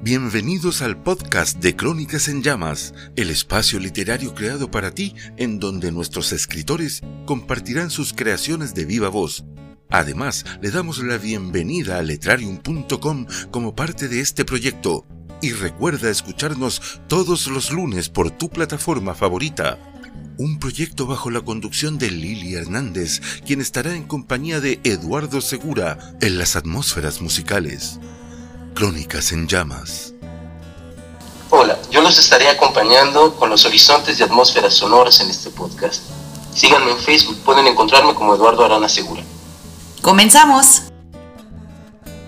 Bienvenidos al podcast de Crónicas en Llamas, el espacio literario creado para ti en donde nuestros escritores compartirán sus creaciones de viva voz. Además, le damos la bienvenida a letrarium.com como parte de este proyecto y recuerda escucharnos todos los lunes por tu plataforma favorita. Un proyecto bajo la conducción de Lili Hernández, quien estará en compañía de Eduardo Segura en las atmósferas musicales. Crónicas en llamas. Hola, yo los estaré acompañando con los horizontes de atmósferas sonoras en este podcast. Síganme en Facebook, pueden encontrarme como Eduardo Arana Segura. ¡Comenzamos!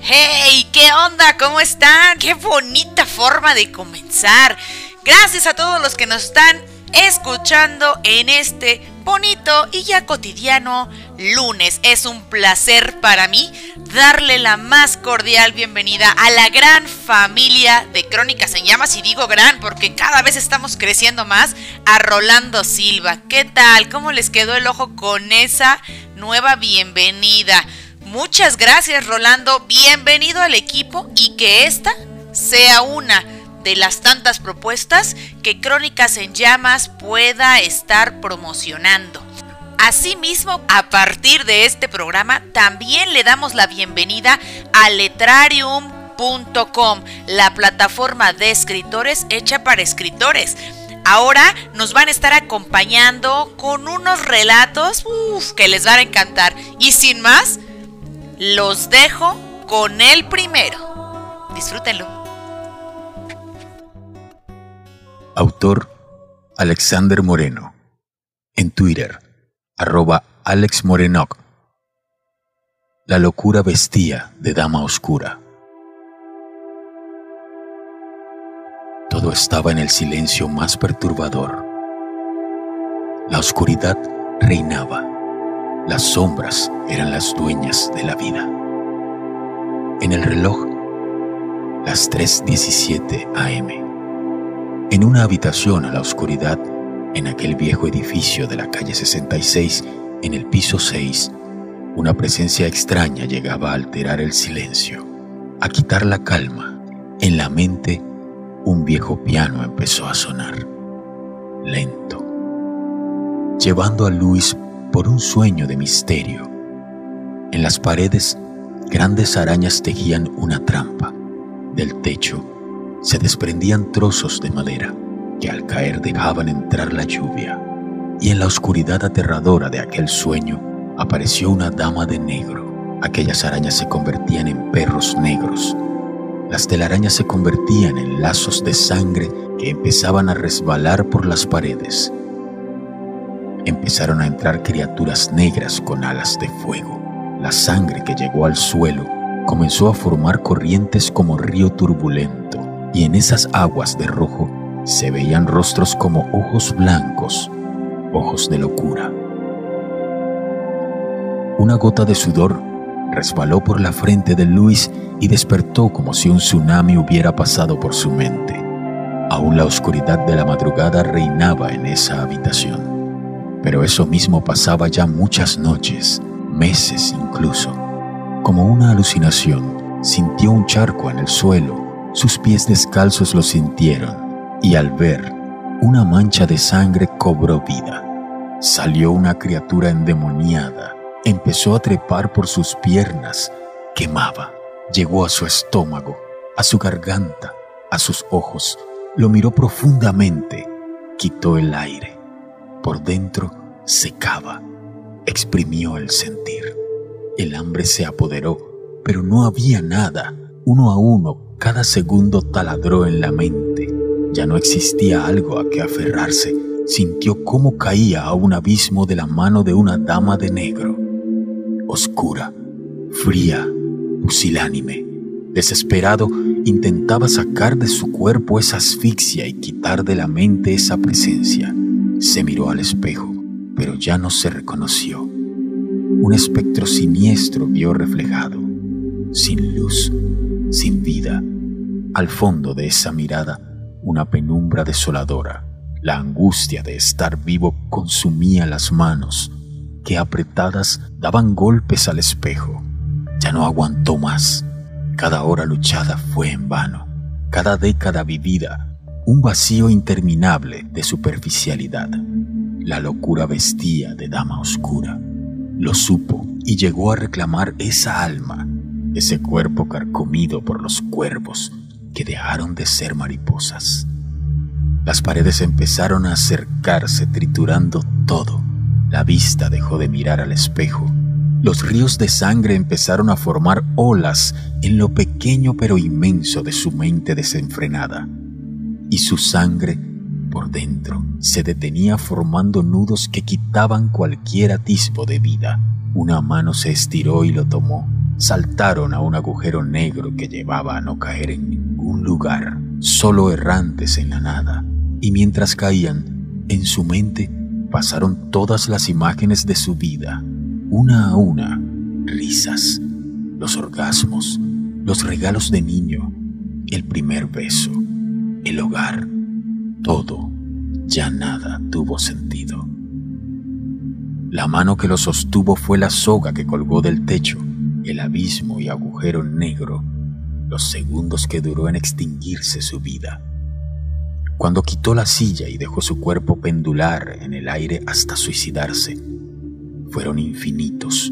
¡Hey! ¿Qué onda? ¿Cómo están? ¡Qué bonita forma de comenzar! Gracias a todos los que nos están escuchando en este bonito y ya cotidiano lunes. Es un placer para mí darle la más cordial bienvenida a la gran familia de Crónicas en Llamas. Y digo gran porque cada vez estamos creciendo más. A Rolando Silva. ¿Qué tal? ¿Cómo les quedó el ojo con esa nueva bienvenida? Muchas gracias Rolando. Bienvenido al equipo y que esta sea una de las tantas propuestas que Crónicas en Llamas pueda estar promocionando. Asimismo, a partir de este programa, también le damos la bienvenida a letrarium.com, la plataforma de escritores hecha para escritores. Ahora nos van a estar acompañando con unos relatos que les van a encantar. Y sin más, los dejo con el primero. Disfrútenlo. Autor Alexander Moreno. En Twitter, arroba Alex Morenoc. La locura vestía de dama oscura. Todo estaba en el silencio más perturbador. La oscuridad reinaba. Las sombras eran las dueñas de la vida. En el reloj, las 3.17 am en una habitación a la oscuridad, en aquel viejo edificio de la calle 66, en el piso 6, una presencia extraña llegaba a alterar el silencio, a quitar la calma. En la mente, un viejo piano empezó a sonar, lento, llevando a Luis por un sueño de misterio. En las paredes, grandes arañas tejían una trampa. Del techo, se desprendían trozos de madera que al caer dejaban entrar la lluvia, y en la oscuridad aterradora de aquel sueño apareció una dama de negro. Aquellas arañas se convertían en perros negros. Las telarañas se convertían en lazos de sangre que empezaban a resbalar por las paredes. Empezaron a entrar criaturas negras con alas de fuego. La sangre que llegó al suelo comenzó a formar corrientes como río turbulento y en esas aguas de rojo se veían rostros como ojos blancos, ojos de locura. Una gota de sudor resbaló por la frente de Luis y despertó como si un tsunami hubiera pasado por su mente. Aún la oscuridad de la madrugada reinaba en esa habitación. Pero eso mismo pasaba ya muchas noches, meses incluso. Como una alucinación, sintió un charco en el suelo sus pies descalzos lo sintieron y al ver una mancha de sangre cobró vida. Salió una criatura endemoniada, empezó a trepar por sus piernas, quemaba, llegó a su estómago, a su garganta, a sus ojos, lo miró profundamente, quitó el aire. Por dentro secaba, exprimió el sentir. El hambre se apoderó, pero no había nada. Uno a uno cada segundo taladró en la mente. Ya no existía algo a que aferrarse. Sintió cómo caía a un abismo de la mano de una dama de negro. Oscura, fría, pusilánime. Desesperado, intentaba sacar de su cuerpo esa asfixia y quitar de la mente esa presencia. Se miró al espejo, pero ya no se reconoció. Un espectro siniestro vio reflejado, sin luz, sin vida. Al fondo de esa mirada, una penumbra desoladora. La angustia de estar vivo consumía las manos, que apretadas daban golpes al espejo. Ya no aguantó más. Cada hora luchada fue en vano. cada década vivida, un vacío interminable de superficialidad. La locura vestía de dama oscura. Lo supo y llegó a reclamar esa alma, ese cuerpo carcomido por los cuervos que dejaron de ser mariposas. Las paredes empezaron a acercarse triturando todo. La vista dejó de mirar al espejo. Los ríos de sangre empezaron a formar olas en lo pequeño pero inmenso de su mente desenfrenada. Y su sangre, por dentro, se detenía formando nudos que quitaban cualquier atisbo de vida. Una mano se estiró y lo tomó. Saltaron a un agujero negro que llevaba a no caer en ningún lugar, solo errantes en la nada. Y mientras caían, en su mente pasaron todas las imágenes de su vida, una a una, risas, los orgasmos, los regalos de niño, el primer beso, el hogar, todo, ya nada tuvo sentido. La mano que lo sostuvo fue la soga que colgó del techo, el abismo y agujero negro, los segundos que duró en extinguirse su vida. Cuando quitó la silla y dejó su cuerpo pendular en el aire hasta suicidarse, fueron infinitos.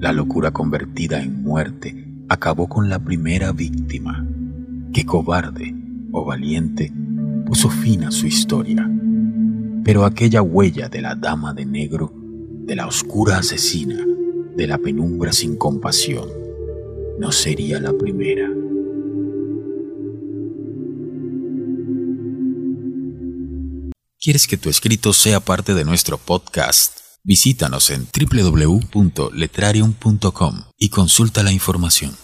La locura convertida en muerte acabó con la primera víctima, que cobarde o valiente puso fin a su historia pero aquella huella de la dama de negro, de la oscura asesina, de la penumbra sin compasión, no sería la primera. ¿Quieres que tu escrito sea parte de nuestro podcast? Visítanos en www.letrarium.com y consulta la información.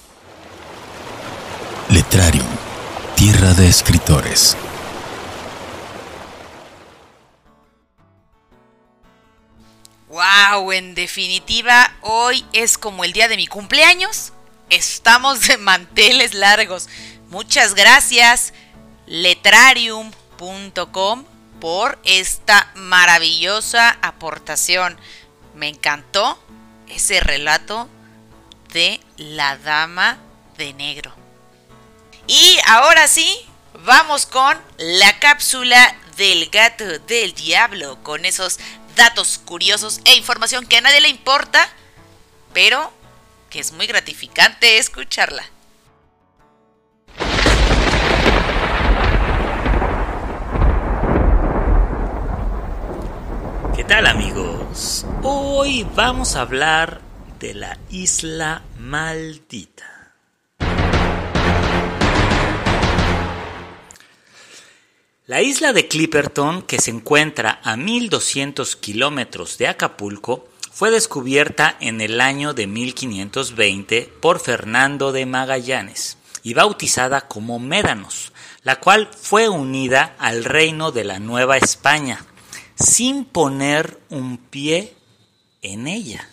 Letrarium, tierra de escritores. Wow, en definitiva, hoy es como el día de mi cumpleaños. Estamos de manteles largos. Muchas gracias, letrarium.com, por esta maravillosa aportación. Me encantó ese relato de la dama de negro. Y ahora sí, vamos con la cápsula del gato del diablo, con esos datos curiosos e información que a nadie le importa, pero que es muy gratificante escucharla. ¿Qué tal amigos? Hoy vamos a hablar de la isla maldita. La isla de Clipperton, que se encuentra a 1200 kilómetros de Acapulco, fue descubierta en el año de 1520 por Fernando de Magallanes y bautizada como Médanos, la cual fue unida al reino de la Nueva España, sin poner un pie en ella.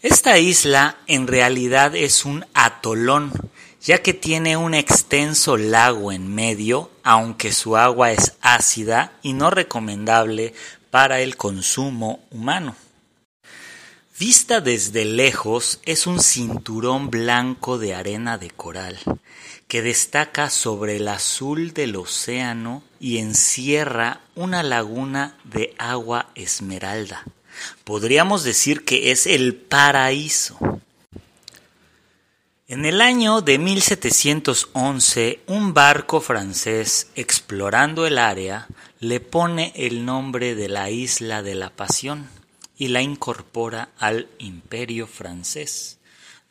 Esta isla en realidad es un atolón ya que tiene un extenso lago en medio, aunque su agua es ácida y no recomendable para el consumo humano. Vista desde lejos es un cinturón blanco de arena de coral, que destaca sobre el azul del océano y encierra una laguna de agua esmeralda. Podríamos decir que es el paraíso. En el año de 1711, un barco francés explorando el área le pone el nombre de la isla de la Pasión y la incorpora al imperio francés,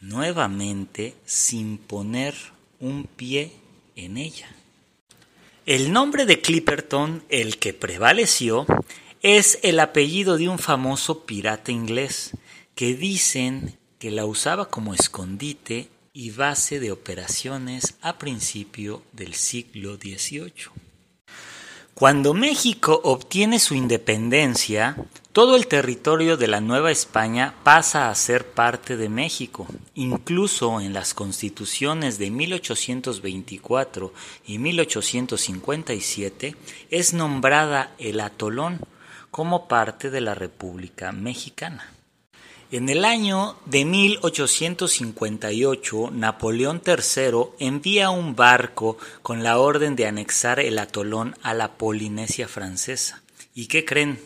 nuevamente sin poner un pie en ella. El nombre de Clipperton, el que prevaleció, es el apellido de un famoso pirata inglés que dicen que la usaba como escondite y base de operaciones a principio del siglo XVIII. Cuando México obtiene su independencia, todo el territorio de la Nueva España pasa a ser parte de México. Incluso en las constituciones de 1824 y 1857 es nombrada el atolón como parte de la República Mexicana. En el año de 1858, Napoleón III envía un barco con la orden de anexar el atolón a la Polinesia francesa. ¿Y qué creen?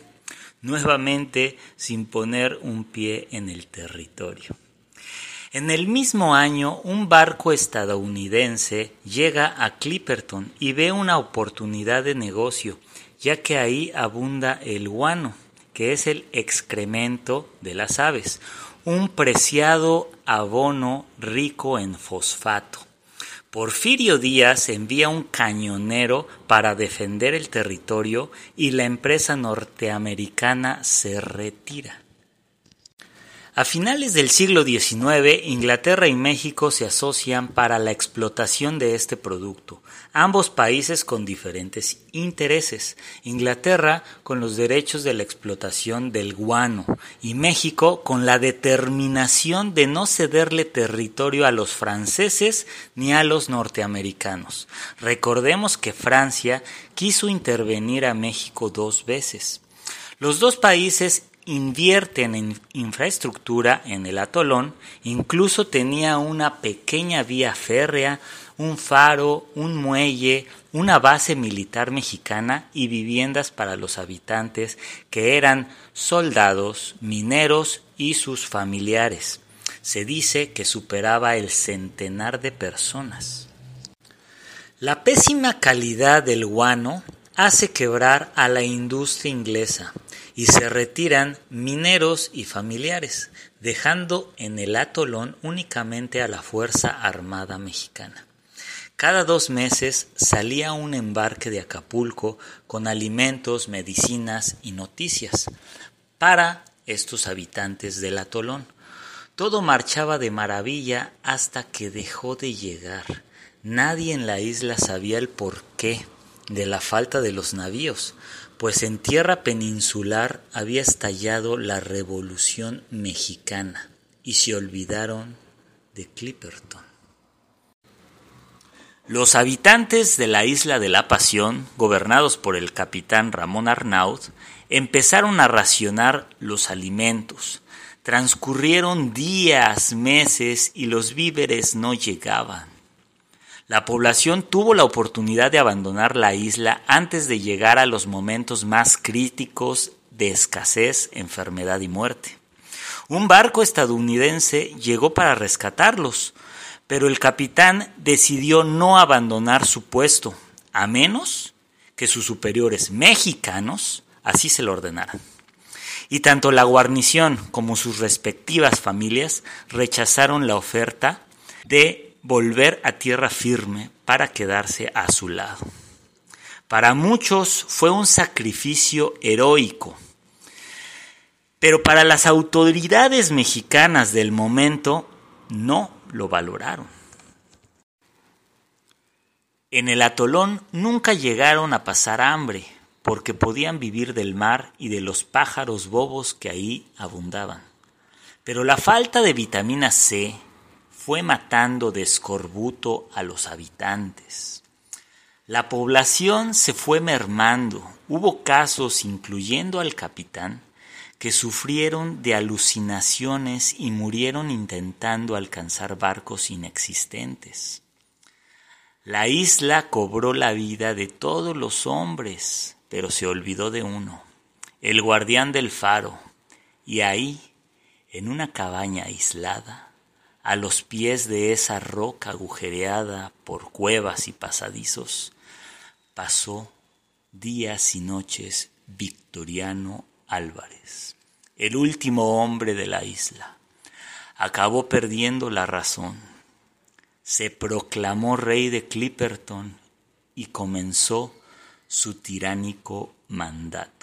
Nuevamente sin poner un pie en el territorio. En el mismo año, un barco estadounidense llega a Clipperton y ve una oportunidad de negocio, ya que ahí abunda el guano que es el excremento de las aves, un preciado abono rico en fosfato. Porfirio Díaz envía un cañonero para defender el territorio y la empresa norteamericana se retira. A finales del siglo XIX, Inglaterra y México se asocian para la explotación de este producto, ambos países con diferentes intereses. Inglaterra con los derechos de la explotación del guano y México con la determinación de no cederle territorio a los franceses ni a los norteamericanos. Recordemos que Francia quiso intervenir a México dos veces. Los dos países invierten en infraestructura en el atolón, incluso tenía una pequeña vía férrea, un faro, un muelle, una base militar mexicana y viviendas para los habitantes que eran soldados, mineros y sus familiares. Se dice que superaba el centenar de personas. La pésima calidad del guano hace quebrar a la industria inglesa y se retiran mineros y familiares, dejando en el atolón únicamente a la Fuerza Armada Mexicana. Cada dos meses salía un embarque de Acapulco con alimentos, medicinas y noticias para estos habitantes del atolón. Todo marchaba de maravilla hasta que dejó de llegar. Nadie en la isla sabía el porqué de la falta de los navíos, pues en tierra peninsular había estallado la Revolución Mexicana y se olvidaron de Clipperton. Los habitantes de la isla de la Pasión, gobernados por el capitán Ramón Arnaud, empezaron a racionar los alimentos. Transcurrieron días, meses y los víveres no llegaban. La población tuvo la oportunidad de abandonar la isla antes de llegar a los momentos más críticos de escasez, enfermedad y muerte. Un barco estadounidense llegó para rescatarlos, pero el capitán decidió no abandonar su puesto, a menos que sus superiores mexicanos así se lo ordenaran. Y tanto la guarnición como sus respectivas familias rechazaron la oferta de volver a tierra firme para quedarse a su lado. Para muchos fue un sacrificio heroico, pero para las autoridades mexicanas del momento no lo valoraron. En el atolón nunca llegaron a pasar hambre, porque podían vivir del mar y de los pájaros bobos que ahí abundaban. Pero la falta de vitamina C, fue matando de escorbuto a los habitantes. La población se fue mermando. Hubo casos, incluyendo al capitán, que sufrieron de alucinaciones y murieron intentando alcanzar barcos inexistentes. La isla cobró la vida de todos los hombres, pero se olvidó de uno, el guardián del faro, y ahí, en una cabaña aislada, a los pies de esa roca agujereada por cuevas y pasadizos, pasó días y noches Victoriano Álvarez, el último hombre de la isla. Acabó perdiendo la razón. Se proclamó rey de Clipperton y comenzó su tiránico mandato.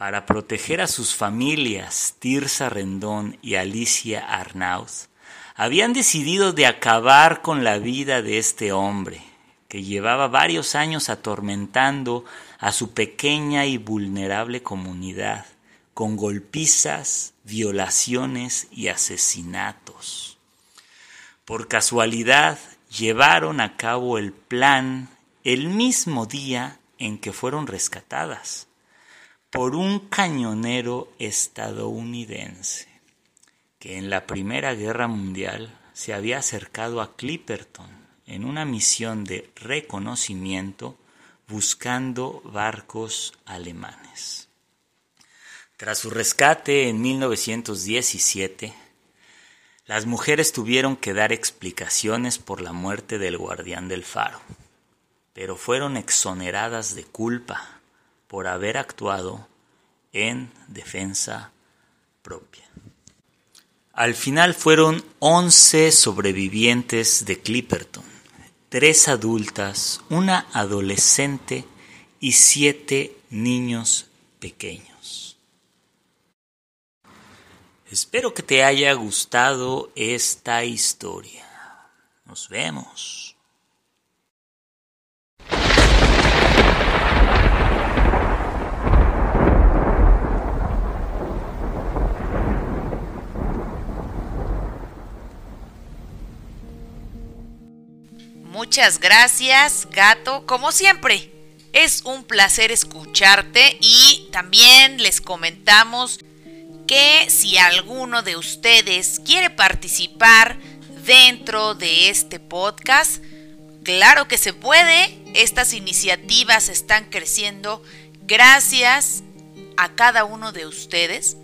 Para proteger a sus familias, Tirsa Rendón y Alicia Arnauz, habían decidido de acabar con la vida de este hombre, que llevaba varios años atormentando a su pequeña y vulnerable comunidad, con golpizas, violaciones y asesinatos. Por casualidad, llevaron a cabo el plan el mismo día en que fueron rescatadas por un cañonero estadounidense que en la Primera Guerra Mundial se había acercado a Clipperton en una misión de reconocimiento buscando barcos alemanes. Tras su rescate en 1917, las mujeres tuvieron que dar explicaciones por la muerte del guardián del faro, pero fueron exoneradas de culpa por haber actuado en defensa propia. Al final fueron 11 sobrevivientes de Clipperton, tres adultas, una adolescente y siete niños pequeños. Espero que te haya gustado esta historia. Nos vemos. Muchas gracias, gato. Como siempre, es un placer escucharte y también les comentamos que si alguno de ustedes quiere participar dentro de este podcast, claro que se puede. Estas iniciativas están creciendo gracias a cada uno de ustedes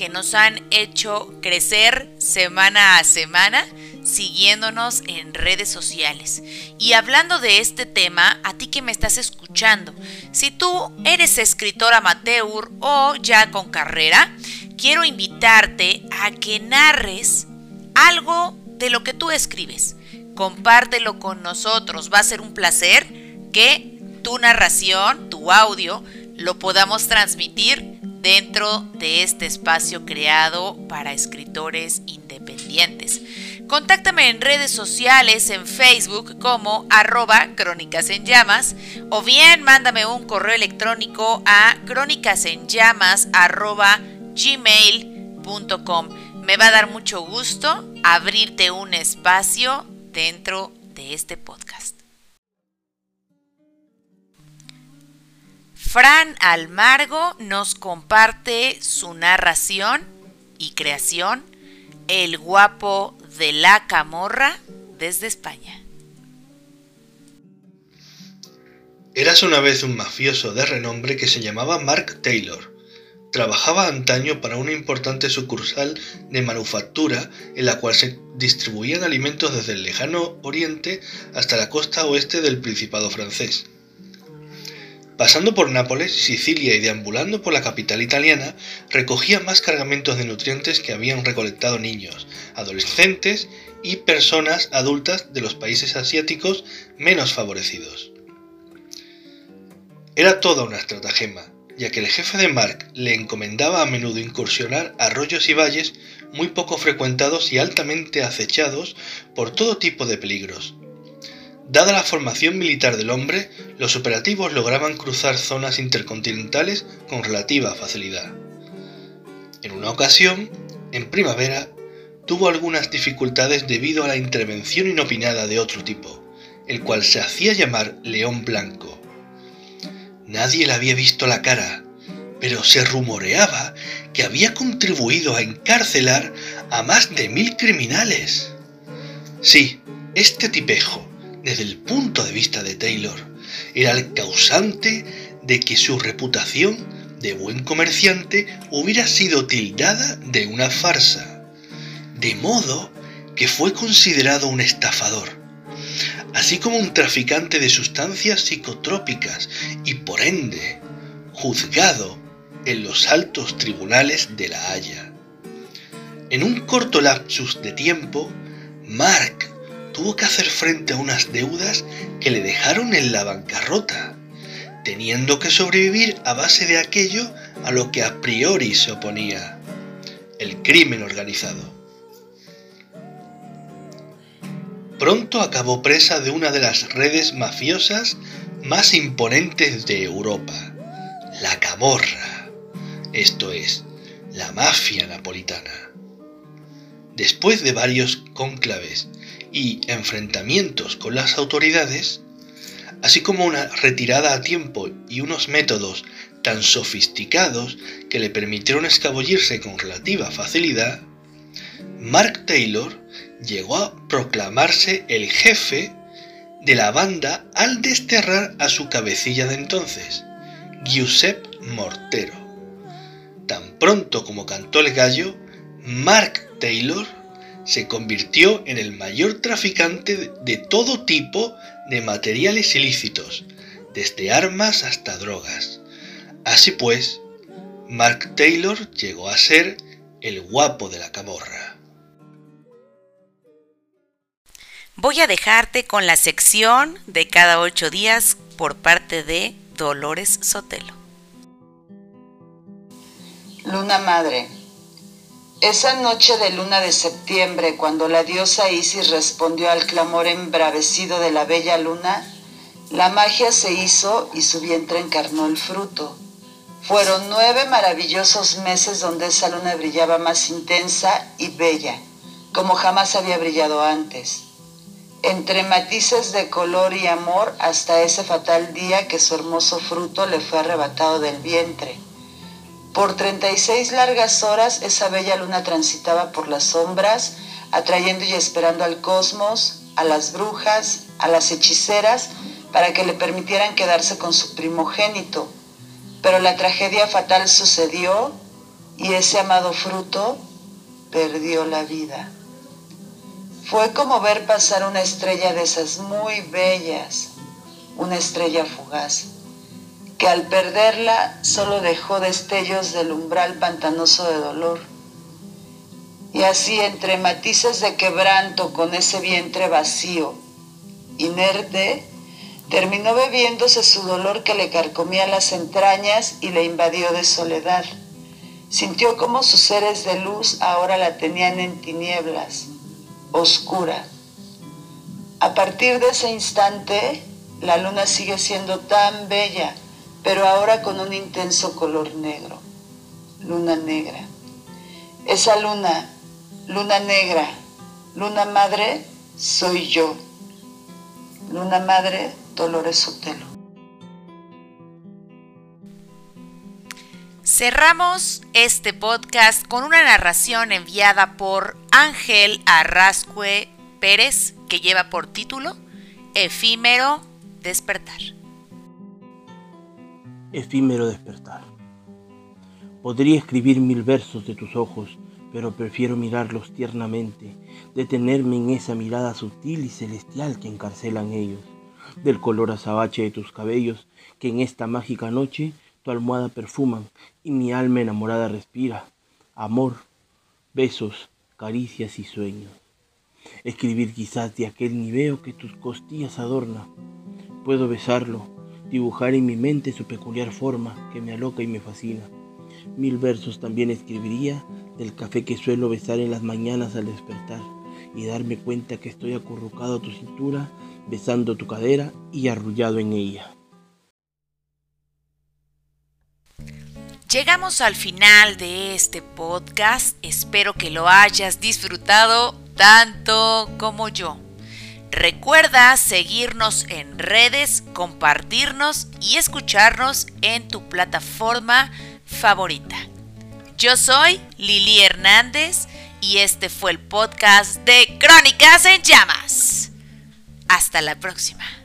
que nos han hecho crecer semana a semana siguiéndonos en redes sociales. Y hablando de este tema, a ti que me estás escuchando, si tú eres escritor amateur o ya con carrera, quiero invitarte a que narres algo de lo que tú escribes. Compártelo con nosotros, va a ser un placer que tu narración, tu audio, lo podamos transmitir dentro de este espacio creado para escritores independientes. Contáctame en redes sociales, en Facebook como arroba crónicas en llamas o bien mándame un correo electrónico a crónicasenllamas arroba gmail.com. Me va a dar mucho gusto abrirte un espacio dentro de este podcast. Fran Almargo nos comparte su narración y creación, El guapo de la camorra desde España. Eras una vez un mafioso de renombre que se llamaba Mark Taylor. Trabajaba antaño para una importante sucursal de manufactura en la cual se distribuían alimentos desde el lejano oriente hasta la costa oeste del Principado francés. Pasando por Nápoles, Sicilia y deambulando por la capital italiana, recogía más cargamentos de nutrientes que habían recolectado niños, adolescentes y personas adultas de los países asiáticos menos favorecidos. Era toda una estratagema, ya que el jefe de Mark le encomendaba a menudo incursionar arroyos y valles muy poco frecuentados y altamente acechados por todo tipo de peligros, Dada la formación militar del hombre, los operativos lograban cruzar zonas intercontinentales con relativa facilidad. En una ocasión, en primavera, tuvo algunas dificultades debido a la intervención inopinada de otro tipo, el cual se hacía llamar León Blanco. Nadie le había visto la cara, pero se rumoreaba que había contribuido a encarcelar a más de mil criminales. Sí, este tipejo, desde el punto de vista de Taylor, era el causante de que su reputación de buen comerciante hubiera sido tildada de una farsa, de modo que fue considerado un estafador, así como un traficante de sustancias psicotrópicas y por ende juzgado en los altos tribunales de La Haya. En un corto lapsus de tiempo, Mark tuvo que hacer frente a unas deudas que le dejaron en la bancarrota, teniendo que sobrevivir a base de aquello a lo que a priori se oponía, el crimen organizado. Pronto acabó presa de una de las redes mafiosas más imponentes de Europa, la Camorra, esto es, la mafia napolitana. Después de varios cónclaves y enfrentamientos con las autoridades, así como una retirada a tiempo y unos métodos tan sofisticados que le permitieron escabullirse con relativa facilidad, Mark Taylor llegó a proclamarse el jefe de la banda al desterrar a su cabecilla de entonces, Giuseppe Mortero. Tan pronto como cantó el gallo, Mark Taylor se convirtió en el mayor traficante de todo tipo de materiales ilícitos, desde armas hasta drogas. Así pues, Mark Taylor llegó a ser el guapo de la camorra. Voy a dejarte con la sección de cada ocho días por parte de Dolores Sotelo. Luna Madre. Esa noche de luna de septiembre, cuando la diosa Isis respondió al clamor embravecido de la bella luna, la magia se hizo y su vientre encarnó el fruto. Fueron nueve maravillosos meses donde esa luna brillaba más intensa y bella, como jamás había brillado antes. Entre matices de color y amor hasta ese fatal día que su hermoso fruto le fue arrebatado del vientre. Por 36 largas horas esa bella luna transitaba por las sombras, atrayendo y esperando al cosmos, a las brujas, a las hechiceras, para que le permitieran quedarse con su primogénito. Pero la tragedia fatal sucedió y ese amado fruto perdió la vida. Fue como ver pasar una estrella de esas muy bellas, una estrella fugaz que al perderla solo dejó destellos del umbral pantanoso de dolor. Y así entre matices de quebranto con ese vientre vacío, inerte, terminó bebiéndose su dolor que le carcomía las entrañas y le invadió de soledad. Sintió como sus seres de luz ahora la tenían en tinieblas, oscura. A partir de ese instante, la luna sigue siendo tan bella, pero ahora con un intenso color negro, luna negra. Esa luna, luna negra, luna madre, soy yo. Luna madre, Dolores Sotelo. Cerramos este podcast con una narración enviada por Ángel Arrascue Pérez que lleva por título Efímero Despertar efímero despertar. Podría escribir mil versos de tus ojos, pero prefiero mirarlos tiernamente, detenerme en esa mirada sutil y celestial que encarcelan ellos, del color azabache de tus cabellos, que en esta mágica noche tu almohada perfuman y mi alma enamorada respira. Amor, besos, caricias y sueños. Escribir quizás de aquel niveo que tus costillas adorna. Puedo besarlo, dibujar en mi mente su peculiar forma que me aloca y me fascina. Mil versos también escribiría del café que suelo besar en las mañanas al despertar y darme cuenta que estoy acurrucado a tu cintura, besando tu cadera y arrullado en ella. Llegamos al final de este podcast, espero que lo hayas disfrutado tanto como yo. Recuerda seguirnos en redes, compartirnos y escucharnos en tu plataforma favorita. Yo soy Lili Hernández y este fue el podcast de Crónicas en Llamas. Hasta la próxima.